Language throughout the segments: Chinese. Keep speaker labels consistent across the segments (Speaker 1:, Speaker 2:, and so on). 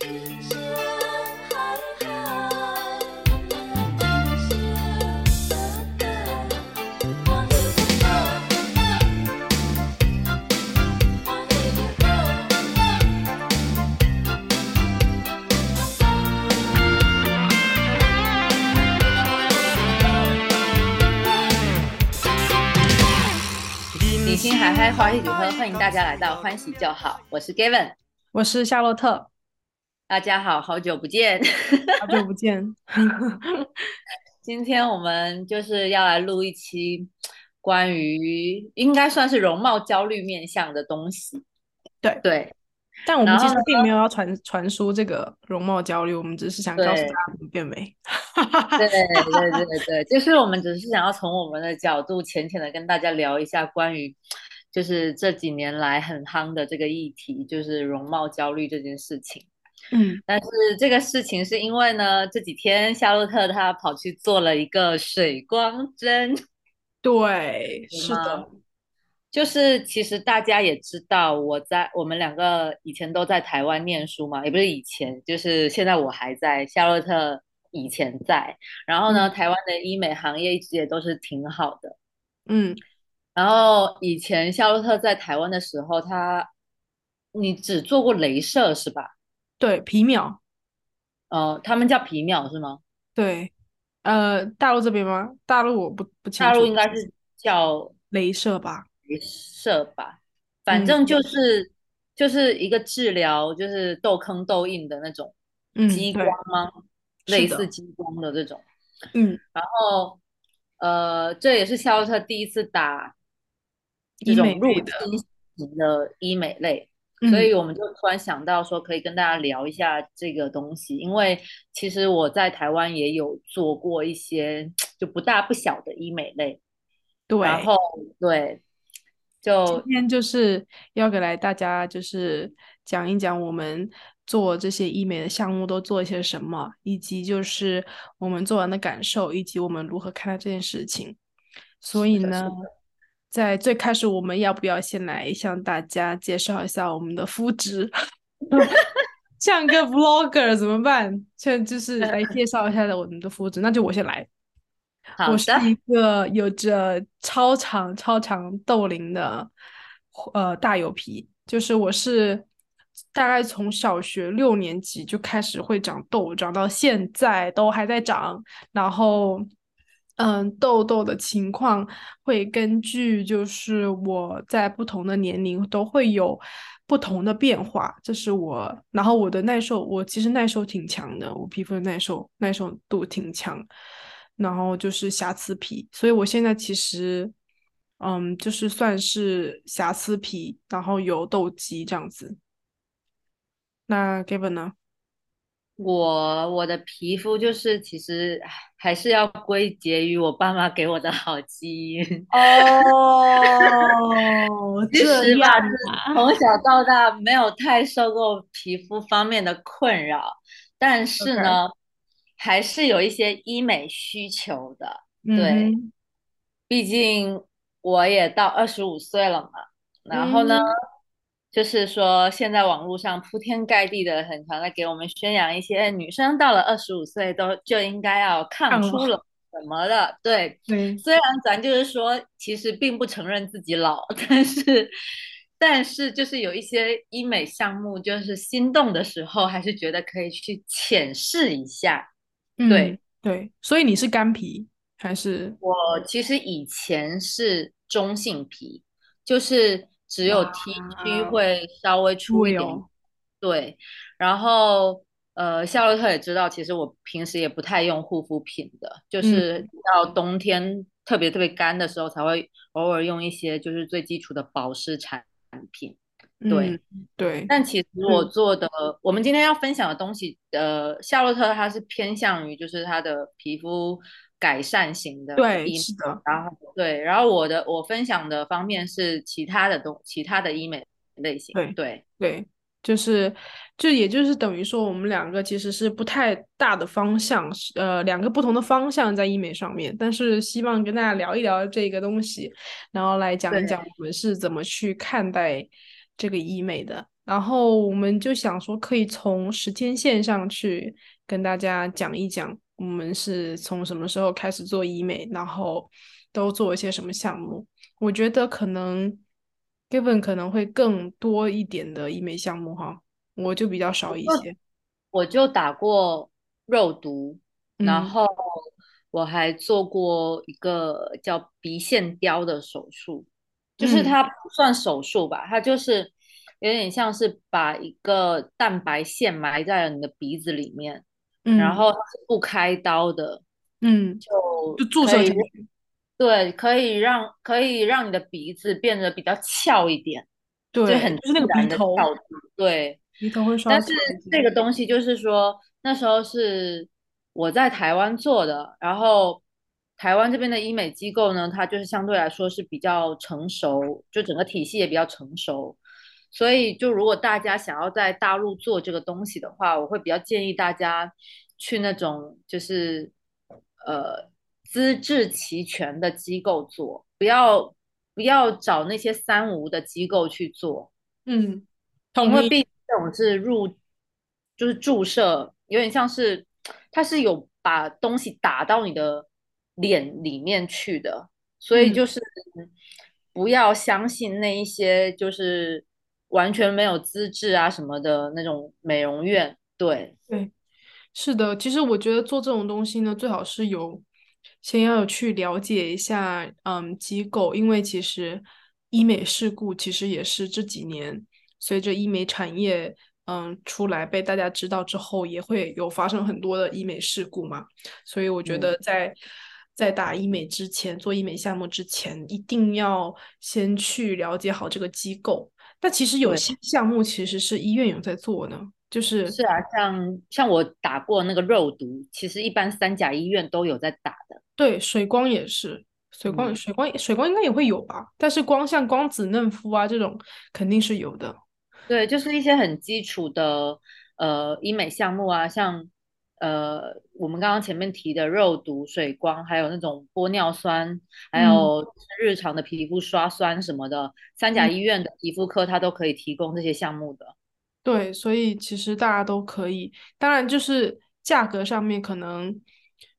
Speaker 1: 喜心海嗨，欢喜组合，欢迎大家来到欢喜就好。我是 Gavin，
Speaker 2: 我是夏洛特，
Speaker 1: 大家好，好久不见，
Speaker 2: 好久不见。
Speaker 1: 今天我们就是要来录一期关于应该算是容貌焦虑面向的东西。
Speaker 2: 对
Speaker 1: 对，
Speaker 2: 但我们其实并没有要传传输这个容貌焦虑，我们只是想告诉大家怎么变美。
Speaker 1: 对对对对，就是我们只是想要从我们的角度浅浅的跟大家聊一下关于就是这几年来很夯的这个议题，就是容貌焦虑这件事情。
Speaker 2: 嗯，
Speaker 1: 但是这个事情是因为呢，这几天夏洛特他跑去做了一个水光针。
Speaker 2: 对，是的。
Speaker 1: 就是其实大家也知道，我在我们两个以前都在台湾念书嘛，也不是以前，就是现在我还在。夏洛特以前在，然后呢，台湾的医美行业一直也都是挺好的。
Speaker 2: 嗯，
Speaker 1: 然后以前夏洛特在台湾的时候，他你只做过镭射是吧？
Speaker 2: 对，皮秒。
Speaker 1: 呃，他们叫皮秒是吗？
Speaker 2: 对，呃，大陆这边吗？大陆我不不清楚。
Speaker 1: 大陆应该是叫
Speaker 2: 镭射吧。
Speaker 1: 镭射吧，反正就是就是一个治疗，就是痘坑痘印的那种激光吗？类似激光的这种。
Speaker 2: 嗯，
Speaker 1: 然后呃，这也是肖洛特第一次打这种入侵型的医美类，所以我们就突然想到说，可以跟大家聊一下这个东西，因为其实我在台湾也有做过一些就不大不小的医美类。
Speaker 2: 对，
Speaker 1: 然后对。就
Speaker 2: 今天就是要给来大家就是讲一讲我们做这些医美的项目都做一些什么，以及就是我们做完的感受，以及我们如何看待这件事情。所以呢，在最开始我们要不要先来向大家介绍一下我们的肤质？像个 vlogger 怎么办？现在就是来介绍一下我们的肤质，那就我先来。我是一个有着超长超长痘龄的呃大油皮，就是我是大概从小学六年级就开始会长痘，长到现在都还在长。然后，嗯，痘痘的情况会根据就是我在不同的年龄都会有不同的变化。这是我，然后我的耐受，我其实耐受挺强的，我皮肤的耐受耐受度挺强。然后就是瑕疵皮，所以我现在其实，嗯，就是算是瑕疵皮，然后有痘肌这样子。那 Gavin 呢？
Speaker 1: 我我的皮肤就是其实还是要归结于我爸妈给我的好基因
Speaker 2: 哦。
Speaker 1: 其实吧，从小到大没有太受过皮肤方面的困扰，但是呢。还是有一些医美需求的，对，毕竟我也到二十五岁了嘛。然后呢，就是说现在网络上铺天盖地的很常在给我们宣扬一些女生到了二十五岁都就应该要抗初老什么的，对。
Speaker 2: 对，
Speaker 1: 虽然咱就是说其实并不承认自己老，但是但是就是有一些医美项目，就是心动的时候还是觉得可以去浅试一下。对
Speaker 2: 对，所以你是干皮还是？
Speaker 1: 我其实以前是中性皮，就是只有 T 区会稍微出一点。对，然后呃，夏洛特也知道，其实我平时也不太用护肤品的，就是到冬天特别特别干的时候才会偶尔用一些就是最基础的保湿产品。对
Speaker 2: 对，
Speaker 1: 但其实我做的，我们今天要分享的东西，呃，夏洛特它是偏向于就是它的皮肤改善型的，
Speaker 2: 对，是的。
Speaker 1: 然后对，然后我的我分享的方面是其他的东，其他的医美类型。
Speaker 2: 对
Speaker 1: 对
Speaker 2: 对，就是就也就是等于说，我们两个其实是不太大的方向，呃，两个不同的方向在医美上面，但是希望跟大家聊一聊这个东西，然后来讲一讲我们是怎么去看待。这个医美的，然后我们就想说，可以从时间线上去跟大家讲一讲，我们是从什么时候开始做医美，然后都做一些什么项目。我觉得可能 Given 可能会更多一点的医美项目哈，我就比较少一些。
Speaker 1: 我就打过肉毒，然后我还做过一个叫鼻线雕的手术，就是它不算手术吧，它就是有点像是把一个蛋白线埋在了你的鼻子里面，然后是不开刀的，
Speaker 2: 嗯，
Speaker 1: 就
Speaker 2: 就注射进去。
Speaker 1: 对，可以让可以让你的鼻子变得比较翘一点，
Speaker 2: 对，
Speaker 1: 很
Speaker 2: 就是那个鼻头，
Speaker 1: 对，
Speaker 2: 鼻头会稍。
Speaker 1: 但是这个东西就是说，那时候是我在台湾做的，然后台湾这边的医美机构呢，它就是相对来说是比较成熟，就整个体系也比较成熟，所以就如果大家想要在大陆做这个东西的话，我会比较建议大家去那种就是呃。资质齐全的机构做，不要不要找那些三无的机构去做。
Speaker 2: 嗯，
Speaker 1: 因为毕竟这种是入，就是注射，有点像是它是有把东西打到你的脸里面去的，所以就是不要相信那一些就是完全没有资质啊什么的那种美容院。对
Speaker 2: 对，是的，其实我觉得做这种东西呢，最好是有。先要去了解一下，嗯，机构，因为其实医美事故其实也是这几年随着医美产业嗯出来被大家知道之后，也会有发生很多的医美事故嘛。所以我觉得在在打医美之前，做医美项目之前，一定要先去了解好这个机构。但其实有些项目其实是医院有在做呢。就是
Speaker 1: 是啊，像像我打过那个肉毒，其实一般三甲医院都有在打的。
Speaker 2: 对，水光也是，水光水光水光应该也会有吧？但是光像光子嫩肤啊这种肯定是有的。
Speaker 1: 对，就是一些很基础的呃医美项目啊，像呃我们刚刚前面提的肉毒、水光，还有那种玻尿酸，还有日常的皮肤刷酸什么的，三甲医院的皮肤科它都可以提供这些项目的。
Speaker 2: 对，所以其实大家都可以，当然就是价格上面可能，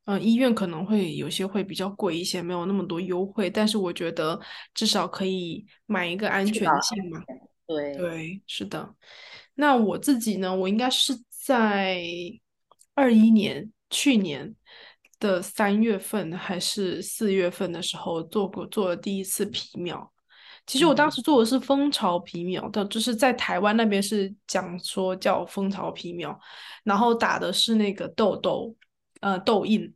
Speaker 2: 嗯，医院可能会有些会比较贵一些，没有那么多优惠，但是我觉得至少可以买一个安全性嘛。
Speaker 1: 对
Speaker 2: 对，是的。那我自己呢，我应该是在二一年去年的三月份还是四月份的时候做过做了第一次皮秒。其实我当时做的是蜂巢皮秒的，就是在台湾那边是讲说叫蜂巢皮秒，然后打的是那个痘痘，呃，痘印。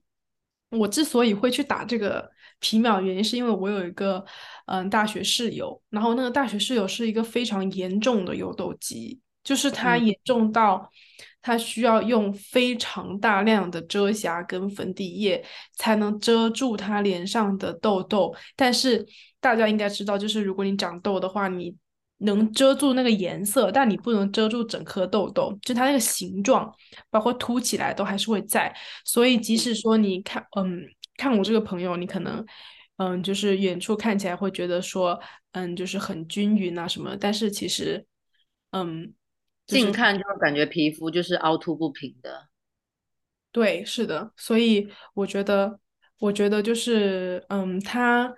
Speaker 2: 我之所以会去打这个皮秒，原因是因为我有一个嗯大学室友，然后那个大学室友是一个非常严重的油痘肌，就是他严重到他需要用非常大量的遮瑕跟粉底液才能遮住他脸上的痘痘，但是。大家应该知道，就是如果你长痘的话，你能遮住那个颜色，但你不能遮住整颗痘痘，就它那个形状，包括凸起来都还是会在。所以即使说你看，嗯，看我这个朋友，你可能，嗯，就是远处看起来会觉得说，嗯，就是很均匀啊什么，但是其实，嗯，
Speaker 1: 近看就感觉皮肤就是凹凸不平的。
Speaker 2: 对，是的，所以我觉得，我觉得就是，嗯，他。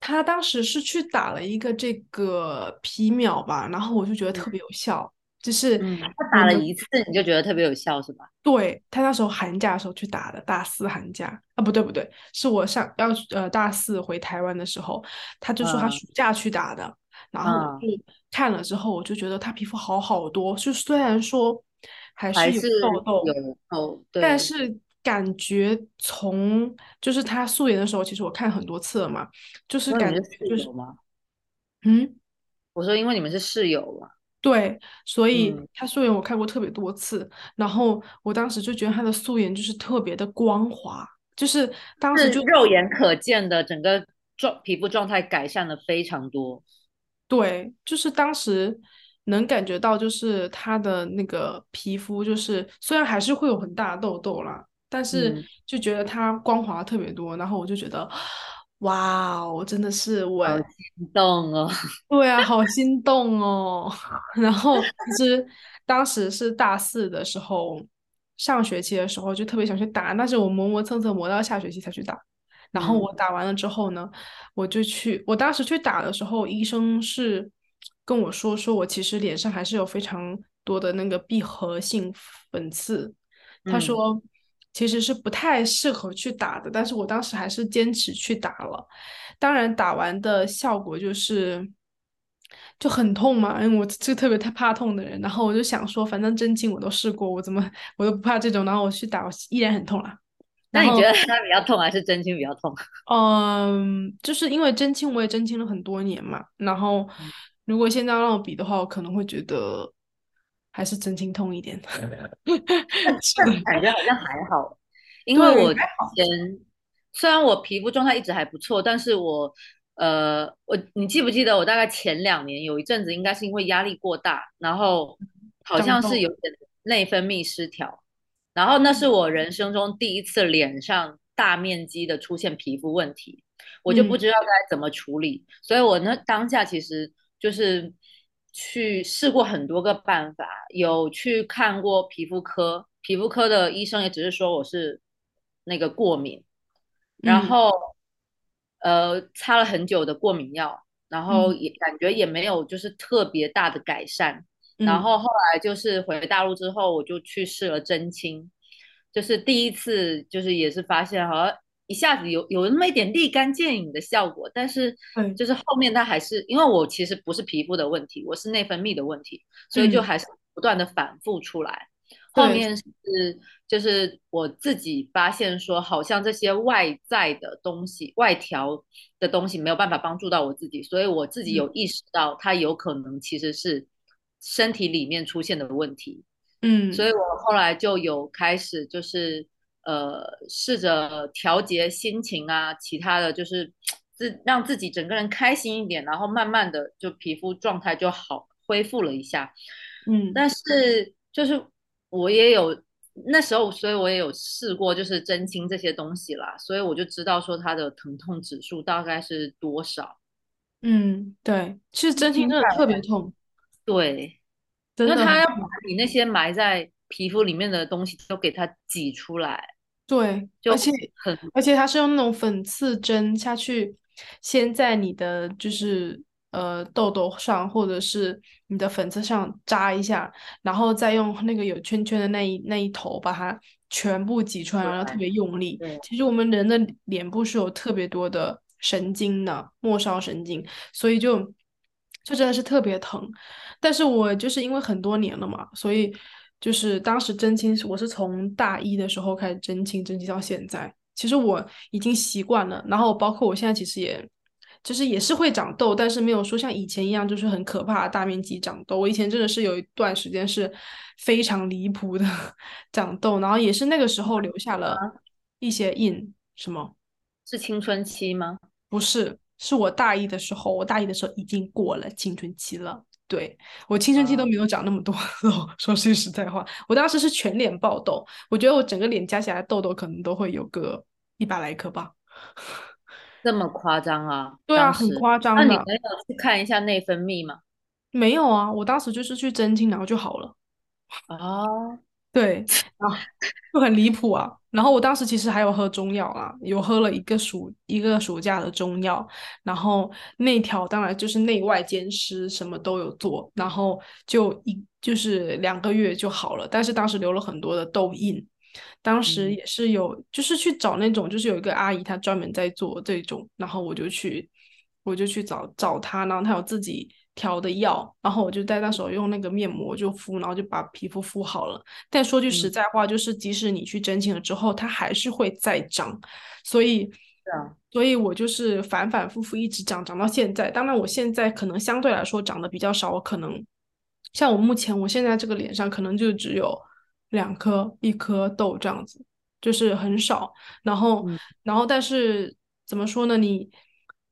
Speaker 2: 他当时是去打了一个这个皮秒吧，然后我就觉得特别有效，就是
Speaker 1: 他打了一次你就觉得特别有效是吧？
Speaker 2: 对他那时候寒假的时候去打的，大四寒假啊，不对不对，是我上要呃大四回台湾的时候，他就说他暑假去打的，然后我就看了之后，我就觉得她皮肤好好多，就虽然说还是有痘痘，
Speaker 1: 有
Speaker 2: 但是。感觉从就是她素颜的时候，其实我看很多次了嘛，就是感觉就是
Speaker 1: 吗？
Speaker 2: 嗯，
Speaker 1: 我说因为你们是室友嘛，
Speaker 2: 对，所以她素颜我看过特别多次，然后我当时就觉得她的素颜就是特别的光滑，就是当时就
Speaker 1: 肉眼可见的整个状皮肤状态改善了非常多，
Speaker 2: 对，就是当时能感觉到就是他的那个皮肤就是虽然还是会有很大的痘痘啦。但是就觉得它光滑特别多，然后我就觉得哇哦，真的是我
Speaker 1: 好心动哦！
Speaker 2: 对啊，好心动哦。然后其实当时是大四的时候，上学期的时候就特别想去打，但是我磨磨蹭蹭磨到下学期才去打。然后我打完了之后呢，我就去，我当时去打的时候，医生是跟我说，说我其实脸上还是有非常多的那个闭合性粉刺，他说其实是不太适合去打的，但是我当时还是坚持去打了。当然打完的效果就是就很痛嘛，因为我是特别太怕痛的人，然后我就想说，反正针灸我都试过，我怎么我都不怕这种，然后我去打，我依然很痛啊。
Speaker 1: 那你觉得它比较痛还是针清比较痛？
Speaker 2: 嗯，就是因为针清我也针清了很多年嘛，然后如果现在让我比的话，我可能会觉得还是针清痛一点。
Speaker 1: 感觉好像还好，因为我之前虽然我皮肤状态一直还不错，但是我呃，我你记不记得我大概前两年有一阵子，应该是因为压力过大，然后好像是有点内分泌失调。然后那是我人生中第一次脸上大面积的出现皮肤问题，我就不知道该怎么处理，所以我那当下其实就是去试过很多个办法，有去看过皮肤科，皮肤科的医生也只是说我是那个过敏，然后呃擦了很久的过敏药，然后也感觉也没有就是特别大的改善。然后后来就是回大陆之后，我就去试了针清，就是第一次，就是也是发现好像一下子有有那么一点立竿见影的效果，但是就是后面它还是因为我其实不是皮肤的问题，我是内分泌的问题，所以就还是不断的反复出来。后面是就是我自己发现说，好像这些外在的东西、外调的东西没有办法帮助到我自己，所以我自己有意识到它有可能其实是。身体里面出现的问题，
Speaker 2: 嗯，
Speaker 1: 所以我后来就有开始就是呃试着调节心情啊，其他的就是自让自己整个人开心一点，然后慢慢的就皮肤状态就好恢复了一下，
Speaker 2: 嗯，
Speaker 1: 但是就是我也有那时候，所以我也有试过就是针清这些东西啦，所以我就知道说它的疼痛指数大概是多少，
Speaker 2: 嗯，对，其实针清真的特别痛。
Speaker 1: 对，因为他要把你那些埋在皮肤里面的东西都给它挤出来。
Speaker 2: 对，而且很，而且它是用那种粉刺针下去，先在你的就是呃痘痘上或者是你的粉刺上扎一下，然后再用那个有圈圈的那一那一头把它全部挤出来，然后特别用力。其实我们人的脸部是有特别多的神经的末梢神经，所以就就真的是特别疼。但是我就是因为很多年了嘛，所以就是当时针清，我是从大一的时候开始针清，针清到现在，其实我已经习惯了。然后包括我现在其实也，就是也是会长痘，但是没有说像以前一样就是很可怕大面积长痘。我以前真的是有一段时间是非常离谱的 长痘，然后也是那个时候留下了一些印。什么？
Speaker 1: 是青春期吗？
Speaker 2: 不是，是我大一的时候，我大一的时候已经过了青春期了。对我青春期都没有长那么多肉，说句实在话，我当时是全脸爆痘，我觉得我整个脸加起来痘痘可能都会有个一百来颗吧。
Speaker 1: 这么夸张啊？
Speaker 2: 对啊，很夸张。
Speaker 1: 那你没有去看一下内分泌吗？
Speaker 2: 没有啊，我当时就是去针清，然后就好了。
Speaker 1: 哦。
Speaker 2: 对 啊，就很离谱啊。然后我当时其实还有喝中药啊，有喝了一个暑一个暑假的中药，然后内调当然就是内外兼施，什么都有做，然后就一就是两个月就好了。但是当时留了很多的痘印，当时也是有就是去找那种就是有一个阿姨她专门在做这种，然后我就去我就去找找她，然后她有自己。调的药，然后我就在那时候用那个面膜就敷，然后就把皮肤敷好了。但说句实在话，就是即使你去针清了之后，它还是会再长，所以，所以我就是反反复复一直长，长到现在。当然，我现在可能相对来说长得比较少，我可能像我目前我现在这个脸上可能就只有两颗、一颗痘这样子，就是很少。然后，然后但是怎么说呢？你。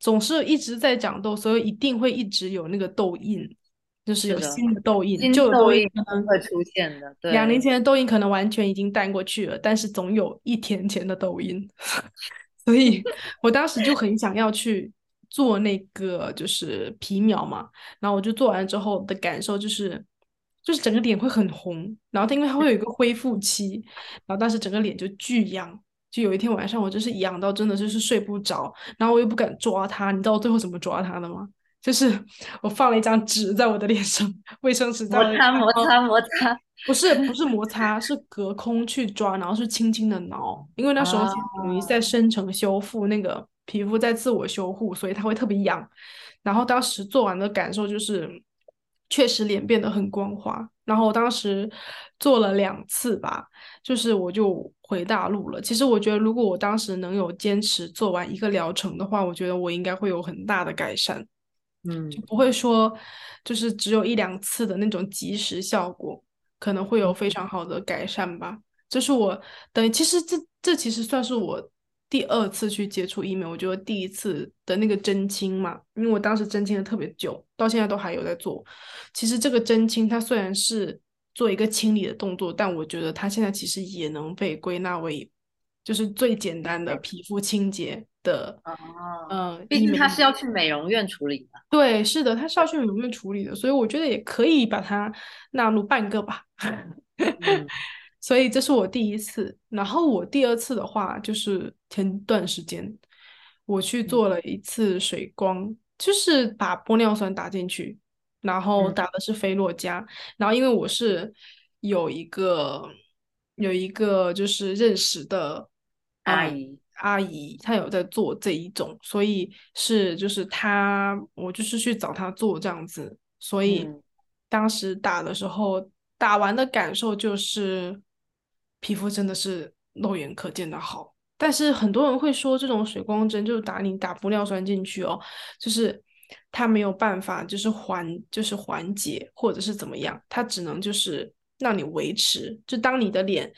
Speaker 2: 总是一直在长痘，所以一定会一直有那个痘印，就是有新的痘印，旧痘印
Speaker 1: 可能会出现的。对，
Speaker 2: 两年前的痘印可能完全已经淡过去了，但是总有一天前的痘印。所以 我当时就很想要去做那个就是皮秒嘛，然后我就做完之后的感受就是，就是整个脸会很红，然后它因为它会有一个恢复期，然后当时整个脸就巨痒，就有一天晚上我就是痒到真的就是睡不着，然后我又不敢抓它，你知道我最后怎么抓它的吗？就是 我放了一张纸在我的脸上，卫生纸在
Speaker 1: 摩擦摩擦摩擦，
Speaker 2: 不是不是摩擦，是隔空去抓，然后是轻轻的挠，因为那时候等于在深层修复，那个皮肤在自我修护，所以它会特别痒。然后当时做完的感受就是，确实脸变得很光滑。然后我当时做了两次吧，就是我就回大陆了。其实我觉得，如果我当时能有坚持做完一个疗程的话，我觉得我应该会有很大的改善。
Speaker 1: 嗯，
Speaker 2: 就不会说，就是只有一两次的那种即时效果，可能会有非常好的改善吧。这是我等于，其实这这其实算是我第二次去接触医美，我觉得第一次的那个针清嘛，因为我当时针清的特别久，到现在都还有在做。其实这个针清它虽然是做一个清理的动作，但我觉得它现在其实也能被归纳为。就是最简单的皮肤清洁的哦，嗯，
Speaker 1: 毕竟它是要去美容院处理的。
Speaker 2: 对，是的，它是要去美容院处理的，所以我觉得也可以把它纳入半个吧。所以这是我第一次，然后我第二次的话就是前段时间我去做了一次水光，就是把玻尿酸打进去，然后打的是菲洛嘉，然后因为我是有一个有一个就是认识的。
Speaker 1: 阿姨，
Speaker 2: 阿姨，她有在做这一种，所以是就是她，我就是去找她做这样子，所以当时打的时候，打完的感受就是皮肤真的是肉眼可见的好。但是很多人会说，这种水光针就是打你打玻尿酸进去哦，就是它没有办法就是缓就是缓解或者是怎么样，它只能就是让你维持，就当你的脸。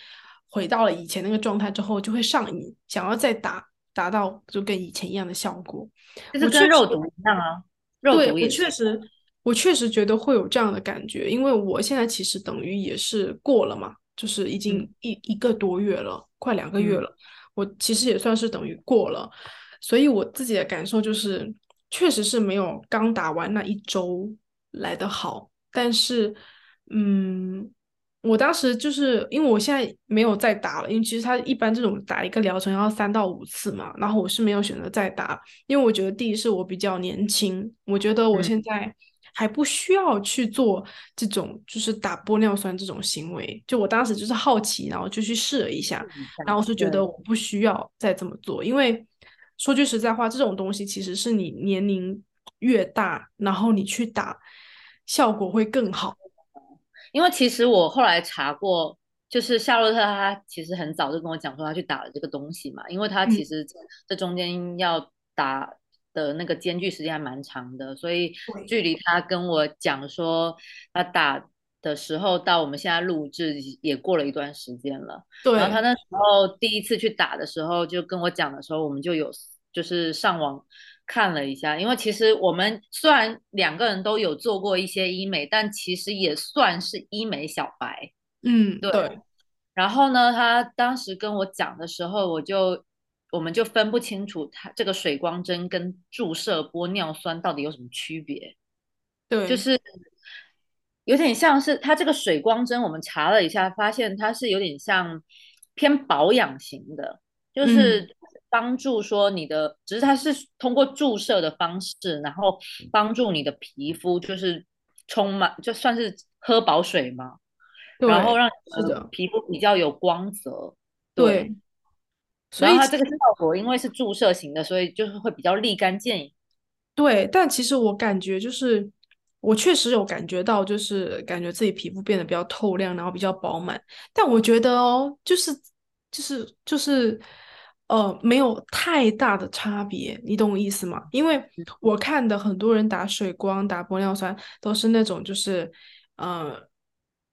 Speaker 2: 回到了以前那个状态之后，就会上瘾，想要再打，达到就跟以前一样的效果，
Speaker 1: 就是跟肉毒一样啊。肉毒也
Speaker 2: 确实，我确实觉得会有这样的感觉，因为我现在其实等于也是过了嘛，就是已经一一个多月了，快两个月了，我其实也算是等于过了，所以我自己的感受就是，确实是没有刚打完那一周来的好，但是，嗯。我当时就是因为我现在没有再打了，因为其实他一般这种打一个疗程要三到五次嘛，然后我是没有选择再打，因为我觉得第一是我比较年轻，我觉得我现在还不需要去做这种就是打玻尿酸这种行为，就我当时就是好奇，然后就去试了一下，然后我是觉得我不需要再这么做，因为说句实在话，这种东西其实是你年龄越大，然后你去打效果会更好。
Speaker 1: 因为其实我后来查过，就是夏洛特他其实很早就跟我讲说他去打了这个东西嘛，因为他其实这中间要打的那个间距时间还蛮长的，所以距离他跟我讲说他打的时候到我们现在录制也过了一段时间了。
Speaker 2: 对。
Speaker 1: 然后他那时候第一次去打的时候就跟我讲的时候，我们就有就是上网。看了一下，因为其实我们虽然两个人都有做过一些医美，但其实也算是医美小白。
Speaker 2: 嗯，
Speaker 1: 对。然后呢，他当时跟我讲的时候，我就我们就分不清楚他这个水光针跟注射玻尿酸到底有什么区别。
Speaker 2: 对，
Speaker 1: 就是有点像是它这个水光针，我们查了一下，发现它是有点像偏保养型的，就是。帮助说你的，只是它是通过注射的方式，然后帮助你的皮肤就是充满，就算是喝饱水嘛，然后让
Speaker 2: 你的
Speaker 1: 皮肤比较有光泽。
Speaker 2: 对，
Speaker 1: 所以它这个效果因为是注射型的，所以就是会比较立竿见影。
Speaker 2: 对，但其实我感觉就是我确实有感觉到，就是感觉自己皮肤变得比较透亮，然后比较饱满。但我觉得哦，就是就是就是。呃，没有太大的差别，你懂我意思吗？因为我看的很多人打水光、打玻尿酸都是那种，就是呃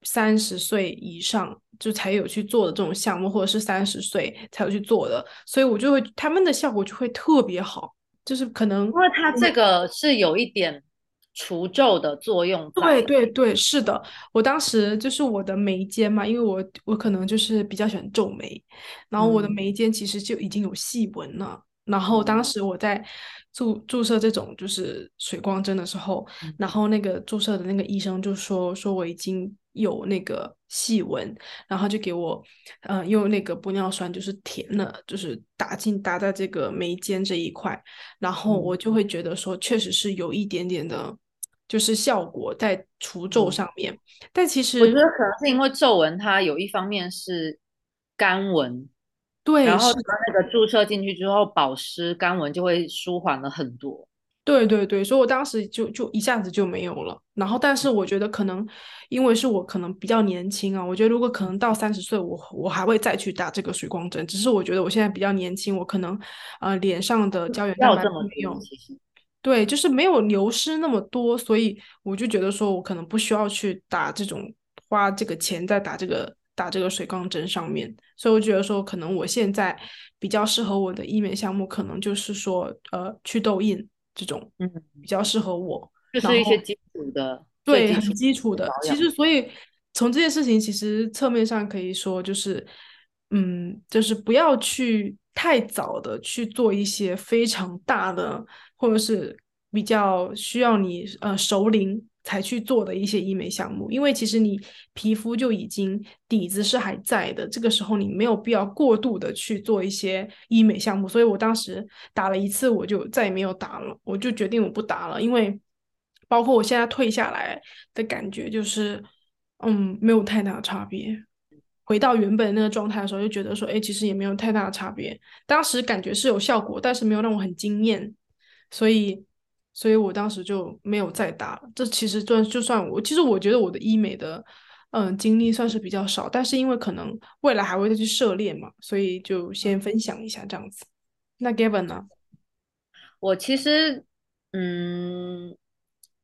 Speaker 2: 三十岁以上就才有去做的这种项目，或者是三十岁才有去做的，所以我就会他们的效果就会特别好，就是可能
Speaker 1: 因为它这个是有一点。除皱的作用，
Speaker 2: 对对对，是的。我当时就是我的眉间嘛，因为我我可能就是比较喜欢皱眉，然后我的眉间其实就已经有细纹了，然后当时我在注注射这种就是水光针的时候，然。后那个注射的那个医生就说说我已经有那个细纹，然后就给我呃用那个玻尿酸就是填了，就是打进打在这个眉间这一块，然后我就会觉得说确实是有一点点的，就是效果在除皱上面，但其实
Speaker 1: 我觉得可能是因为皱纹它有一方面是干纹。
Speaker 2: 对，
Speaker 1: 然后那个注射进去之后，保湿干纹就会舒缓了很多。
Speaker 2: 对对对，所以我当时就就一下子就没有了。然后，但是我觉得可能因为是我可能比较年轻啊，我觉得如果可能到三十岁，我我还会再去打这个水光针。只是我觉得我现在比较年轻，我可能呃脸上的胶原蛋白没有，对，就是没有流失那么多，所以我就觉得说我可能不需要去打这种花这个钱在打这个。打这个水光针上面，所以我觉得说，可能我现在比较适合我的医美项目，可能就是说，呃，祛痘印这种，
Speaker 1: 嗯，
Speaker 2: 比较适合我。
Speaker 1: 就是一些基础的，
Speaker 2: 对，很基础的。其实，所以从这件事情，其实侧面上可以说，就是，嗯，就是不要去太早的去做一些非常大的，或者是比较需要你呃熟龄。才去做的一些医美项目，因为其实你皮肤就已经底子是还在的，这个时候你没有必要过度的去做一些医美项目。所以我当时打了一次，我就再也没有打了，我就决定我不打了。因为包括我现在退下来的感觉，就是嗯，没有太大的差别。回到原本那个状态的时候，就觉得说，哎，其实也没有太大的差别。当时感觉是有效果，但是没有让我很惊艳，所以。所以我当时就没有再打了。这其实算就算我，其实我觉得我的医美的嗯经历算是比较少，但是因为可能未来还会再去涉猎嘛，所以就先分享一下这样子。那 Gavin 呢？
Speaker 1: 我其实嗯，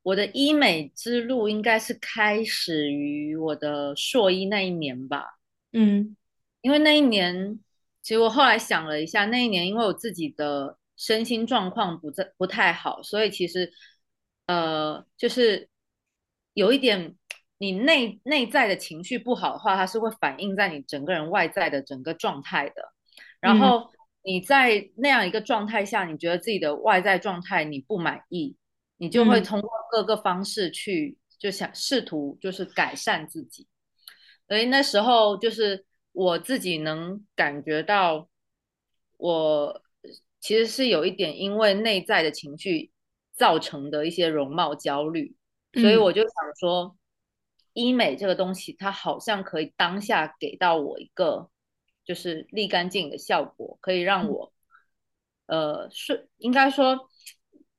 Speaker 1: 我的医美之路应该是开始于我的硕一那一年吧。
Speaker 2: 嗯，
Speaker 1: 因为那一年，其实我后来想了一下，那一年因为我自己的。身心状况不在不太好，所以其实，呃，就是有一点，你内内在的情绪不好的话，它是会反映在你整个人外在的整个状态的。然后你在那样一个状态下，你觉得自己的外在状态你不满意，你就会通过各个方式去就想试图就是改善自己。所以那时候就是我自己能感觉到我。其实是有一点因为内在的情绪造成的一些容貌焦虑，所以我就想说，医美这个东西它好像可以当下给到我一个就是立竿见影的效果，可以让我呃瞬应该说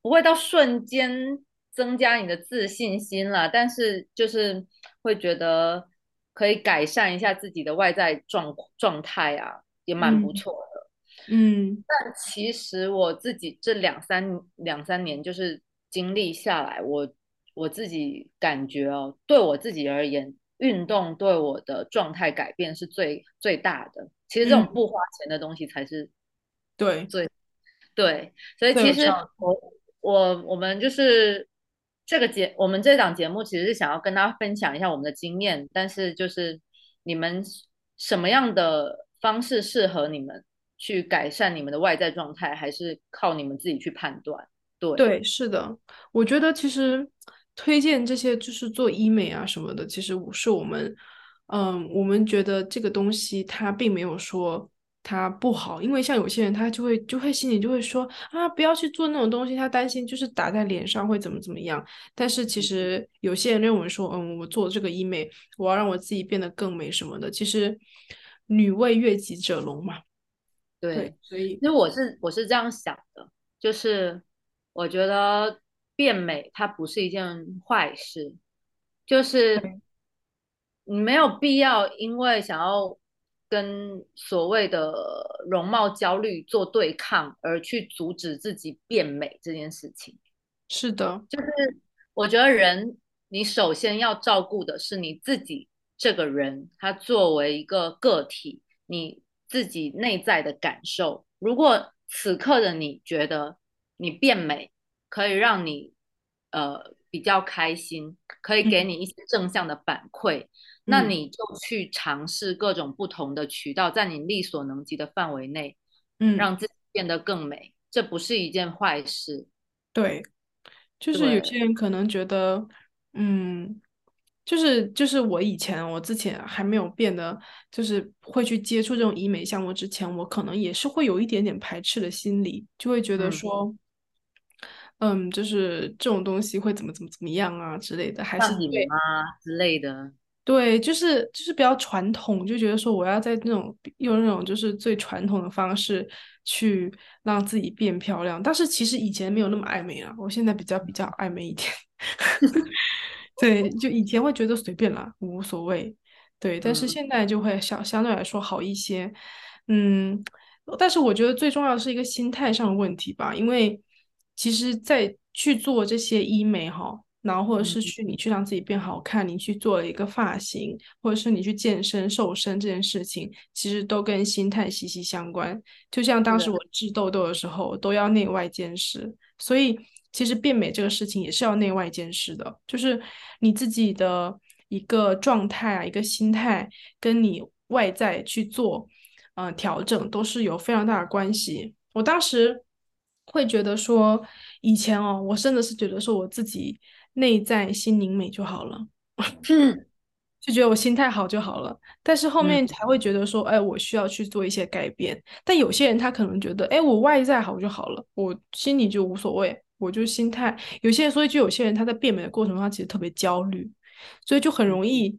Speaker 1: 不会到瞬间增加你的自信心了，但是就是会觉得可以改善一下自己的外在状状态啊，也蛮不错。
Speaker 2: 嗯，
Speaker 1: 但其实我自己这两三两三年就是经历下来，我我自己感觉哦，对我自己而言，运动对我的状态改变是最最大的。其实这种不花钱的东西才是
Speaker 2: 对
Speaker 1: 最对，所以其实我我我们就是这个节，我们这档节目其实是想要跟大家分享一下我们的经验，但是就是你们什么样的方式适合你们？去改善你们的外在状态，还是靠你们自己去判断。对
Speaker 2: 对，是的，我觉得其实推荐这些就是做医美啊什么的，其实是我们，嗯，我们觉得这个东西它并没有说它不好，因为像有些人他就会就会心里就会说啊，不要去做那种东西，他担心就是打在脸上会怎么怎么样。但是其实有些人认为说，嗯，我做这个医美，我要让我自己变得更美什么的。其实女为悦己者容嘛。对，所以
Speaker 1: 因为我是我是这样想的，就是我觉得变美它不是一件坏事，就是你没有必要因为想要跟所谓的容貌焦虑做对抗而去阻止自己变美这件事情。
Speaker 2: 是的，
Speaker 1: 就是我觉得人你首先要照顾的是你自己这个人，他作为一个个体，你。自己内在的感受，如果此刻的你觉得你变美可以让你呃比较开心，可以给你一些正向的反馈，那你就去尝试各种不同的渠道，在你力所能及的范围内，
Speaker 2: 嗯，
Speaker 1: 让自己变得更美，这不是一件坏事。
Speaker 2: 对，就是有些人可能觉得，嗯，就是就是我以前我之前还没有变得，就是会去接触这种医美项目之前，我可能也是会有一点点排斥的心理，就会觉得说，嗯，就是这种东西会怎么怎么怎么样啊之类的，还是
Speaker 1: 对吗之类的。
Speaker 2: 对，就是就是比较传统，就觉得说我要在那种用那种就是最传统的方式去让自己变漂亮。但是其实以前没有那么爱美啊，我现在比较比较爱美一点。对，就以前会觉得随便啦，无所谓。对，但是现在就会相相对来说好一些。嗯，但是我觉得最重要的是一个心态上的问题吧，因为其实，在去做这些医美哈。然后或者是去你去让自己变好看，你去做了一个发型，或者是你去健身瘦身这件事情，其实都跟心态息息相关。就像当时我治痘痘的时候，都要内外兼施，所以其实变美这个事情也是要内外兼施的，就是你自己的一个状态啊，一个心态，跟你外在去做嗯调整，都是有非常大的关系。我当时会觉得说，以前哦，我真的是觉得说我自己。内在心灵美就好了，就觉得我心态好就好了。但是后面才会觉得说，哎，我需要去做一些改变。但有些人他可能觉得，哎，我外在好就好了，我心里就无所谓，我就心态。有些人，所以就有些人他在变美的过程中，他其实特别焦虑，所以就很容易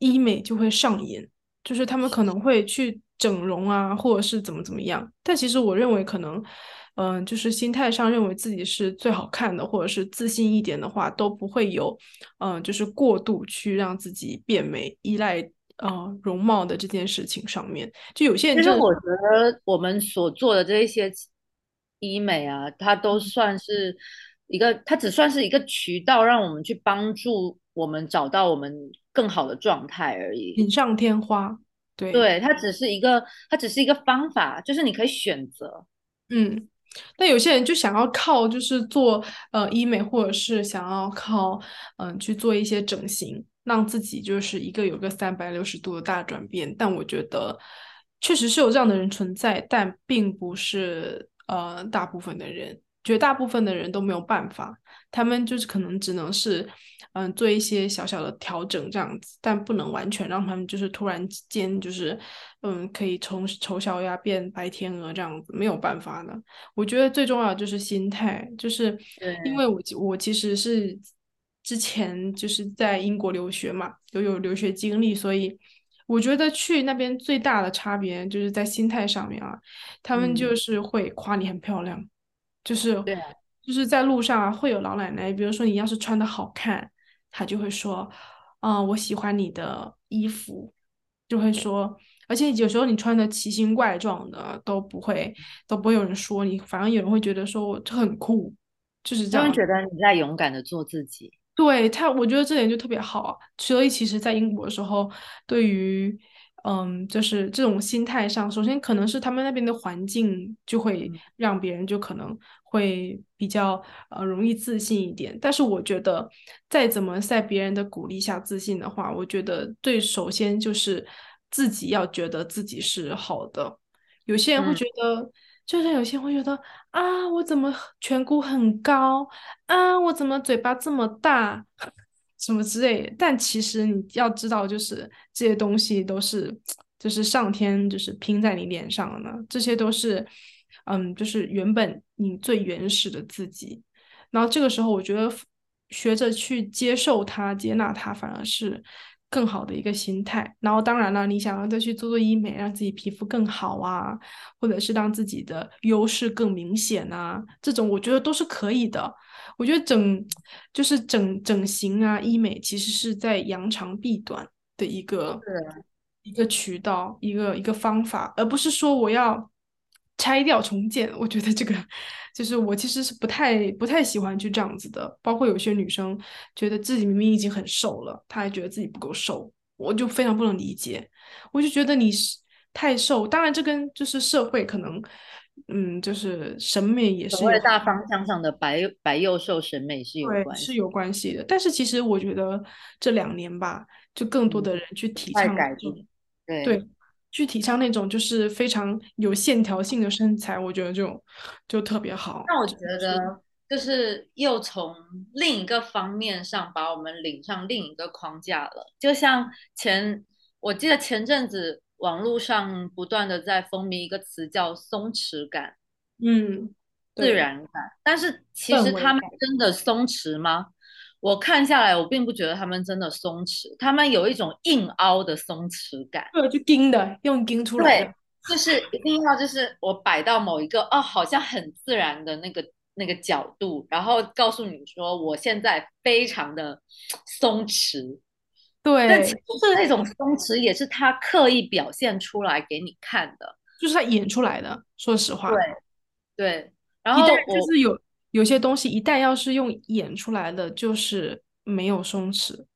Speaker 2: 医美就会上瘾，就是他们可能会去整容啊，或者是怎么怎么样。但其实我认为可能。嗯，就是心态上认为自己是最好看的，或者是自信一点的话，都不会有，嗯，就是过度去让自己变美，依赖啊容貌的这件事情上面。就有些人，
Speaker 1: 其实我觉得我们所做的这一些医美啊，它都算是一个，它只算是一个渠道，让我们去帮助我们找到我们更好的状态而已。
Speaker 2: 锦上添花，对，
Speaker 1: 对，它只是一个，它只是一个方法，就是你可以选择，
Speaker 2: 嗯。但有些人就想要靠，就是做呃医美，或者是想要靠嗯去做一些整形，让自己就是一个有个三百六十度的大转变。但我觉得确实是有这样的人存在，但并不是呃大部分的人。绝大部分的人都没有办法，他们就是可能只能是，嗯，做一些小小的调整这样子，但不能完全让他们就是突然间就是，嗯，可以从丑小鸭变白天鹅这样子，没有办法的。我觉得最重要的就是心态，就是因为我我其实是之前就是在英国留学嘛，有有留学经历，所以我觉得去那边最大的差别就是在心态上面啊，他们就是会夸你很漂亮。就是对，就是在路上啊，会有老奶奶，比如说你要是穿的好看，她就会说，嗯，我喜欢你的衣服，就会说，而且有时候你穿的奇形怪状的都不会，都不会有人说你，反而有人会觉得说我这很酷，就是这样，他们
Speaker 1: 觉得你在勇敢的做自己。
Speaker 2: 对他，我觉得这点就特别好，所以其实，在英国的时候，对于。嗯，就是这种心态上，首先可能是他们那边的环境就会让别人就可能会比较呃容易自信一点。但是我觉得，再怎么在别人的鼓励下自信的话，我觉得最首先就是自己要觉得自己是好的。有些人会觉得，就是有些会觉得啊，我怎么颧骨很高啊，我怎么嘴巴这么大。什么之类，但其实你要知道，就是这些东西都是，就是上天就是拼在你脸上的，这些都是，嗯，就是原本你最原始的自己。然后这个时候，我觉得学着去接受它、接纳它，反而是更好的一个心态。然后当然了，你想要再去做做医美，让自己皮肤更好啊，或者是让自己的优势更明显啊，这种我觉得都是可以的。我觉得整就是整整形啊，医美其实是在扬长避短的一个一个渠道，一个一个方法，而不是说我要拆掉重建。我觉得这个就是我其实是不太不太喜欢去这样子的。包括有些女生觉得自己明明已经很瘦了，她还觉得自己不够瘦，我就非常不能理解。我就觉得你是太瘦，当然这跟就是社会可能。嗯，就是审美也是
Speaker 1: 大方向上的白白幼瘦审美是有关
Speaker 2: 是有关系的。但是其实我觉得这两年吧，就更多的人去提倡
Speaker 1: 改变，
Speaker 2: 对，去体倡那种就是非常有线条性的身材，我觉得就就特别好。
Speaker 1: 那我觉得就是又从另一个方面上把我们领上另一个框架了。就像前我记得前阵子网络上不断的在风靡一个词叫松弛感，
Speaker 2: 嗯，
Speaker 1: 自然感。但是其实他们真的松弛吗？我看下来，我并不觉得他们真的松弛，他们有一种硬凹的松弛感，
Speaker 2: 对，就钉的，用钉出来
Speaker 1: 的，就是一定要就是我摆到某一个哦，好像很自然的那个那个角度，然后告诉你说我现在非常的松弛，
Speaker 2: 对，
Speaker 1: 但其。实那种松弛也是他刻意表现出来给你看的，
Speaker 2: 就是他演出来的，说实话，
Speaker 1: 对，对，然后
Speaker 2: 就是有。有些东西一旦要是用演出来的，就是没有松弛。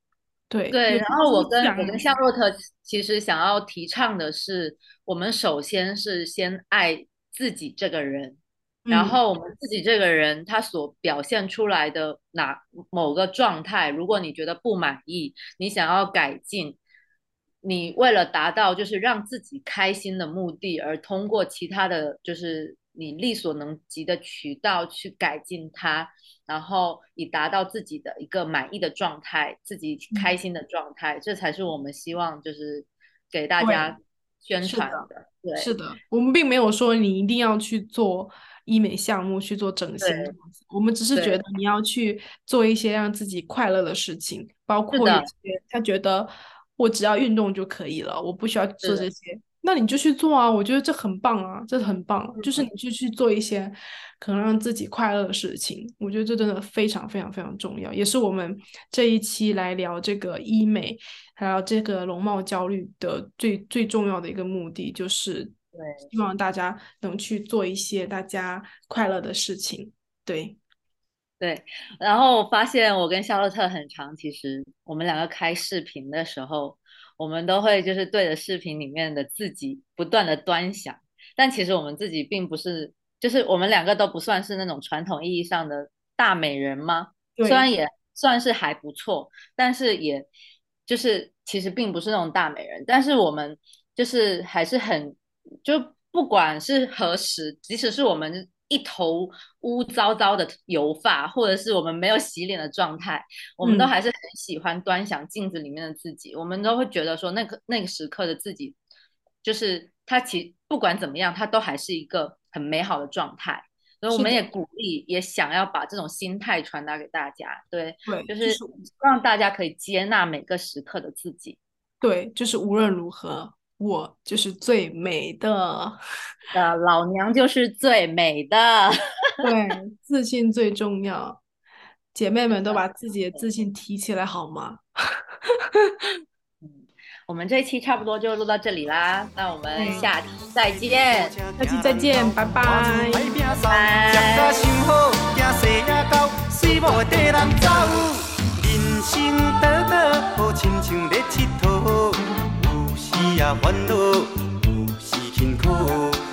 Speaker 2: 对
Speaker 1: 对，然后我跟我跟夏洛特其实想要提倡的是，我们首先是先爱自己这个人，然后我们自己这个人他所表现出来的哪某个状态，如果你觉得不满意，你想要改进，你为了达到就是让自己开心的目的，而通过其他的就是。你力所能及的渠道去改进它，然后以达到自己的一个满意的状态，自己开心的状态，这才是我们希望就是给大家宣传的。对，
Speaker 2: 是的，我们并没有说你一定要去做医美项目去做整形我们只是觉得你要去做一些让自己快乐的事情，包括一些他觉得我只要运动就可以了，我不需要做这些。那你就去做啊！我觉得这很棒啊，这很棒。就是你就去做一些可能让自己快乐的事情，我觉得这真的非常非常非常重要，也是我们这一期来聊这个医美还有这个容貌焦虑的最最重要的一个目的，就是
Speaker 1: 对，
Speaker 2: 希望大家能去做一些大家快乐的事情。对，
Speaker 1: 对。然后我发现我跟夏洛特很长，其实我们两个开视频的时候。我们都会就是对着视频里面的自己不断的端详，但其实我们自己并不是，就是我们两个都不算是那种传统意义上的大美人吗？虽然也算是还不错，但是也就是其实并不是那种大美人，但是我们就是还是很就不管是何时，即使是我们。一头乌糟糟的油发，或者是我们没有洗脸的状态，我们都还是很喜欢端详镜子里面的自己。我们都会觉得说，那个那个时刻的自己，就是他其不管怎么样，他都还是一个很美好的状态。所以我们也鼓励，也想要把这种心态传达给大家。对，
Speaker 2: 对，
Speaker 1: 就是让大家可以接纳每个时刻的自己。
Speaker 2: 对，就是无论如何。我就是最美的，
Speaker 1: 的老娘就是最美的，
Speaker 2: 对，自信最重要，姐妹们都把自己的自信提起来好吗？
Speaker 1: 嗯，我们这一期差不多就录到这里啦，那我们下期再见，
Speaker 2: 下期再见，拜拜，
Speaker 1: 拜。
Speaker 2: 也烦恼，有时辛苦。